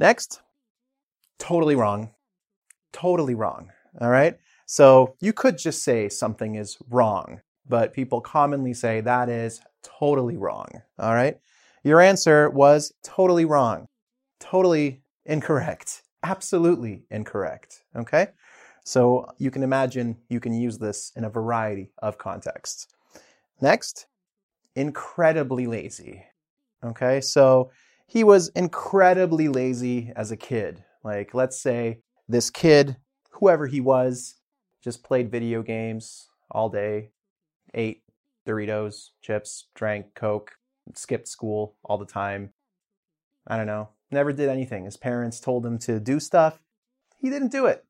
Next, totally wrong. Totally wrong. All right. So you could just say something is wrong, but people commonly say that is totally wrong. All right. Your answer was totally wrong. Totally incorrect. Absolutely incorrect. Okay. So you can imagine you can use this in a variety of contexts. Next, incredibly lazy. Okay. So he was incredibly lazy as a kid. Like, let's say this kid, whoever he was, just played video games all day, ate Doritos, chips, drank Coke, skipped school all the time. I don't know, never did anything. His parents told him to do stuff. He didn't do it.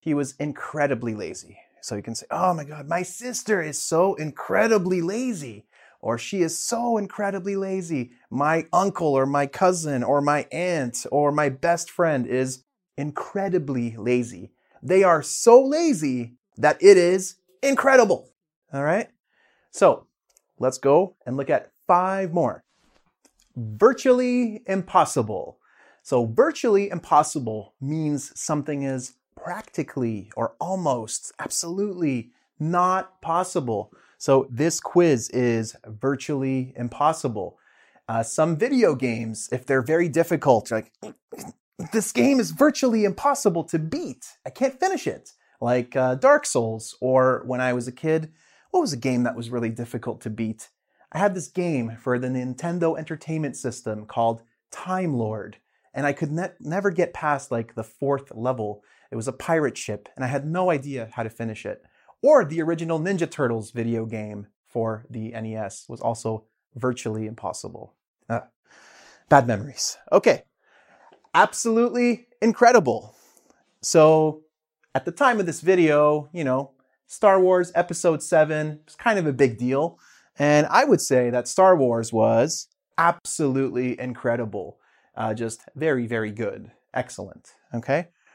He was incredibly lazy. So you can say, oh my God, my sister is so incredibly lazy or she is so incredibly lazy. My uncle or my cousin or my aunt or my best friend is incredibly lazy. They are so lazy that it is incredible. All right? So let's go and look at five more. Virtually impossible. So, virtually impossible means something is practically or almost, absolutely not possible. So this quiz is virtually impossible. Uh, some video games, if they're very difficult, like this game is virtually impossible to beat. I can't finish it. Like uh, Dark Souls, or when I was a kid, what was a game that was really difficult to beat? I had this game for the Nintendo Entertainment System called Time Lord, and I could ne- never get past like the fourth level. It was a pirate ship, and I had no idea how to finish it or the original Ninja Turtles video game for the NES was also virtually impossible. Uh, bad memories. Okay. Absolutely incredible. So, at the time of this video, you know, Star Wars Episode 7 was kind of a big deal. And I would say that Star Wars was absolutely incredible. Uh, just very, very good. Excellent. Okay.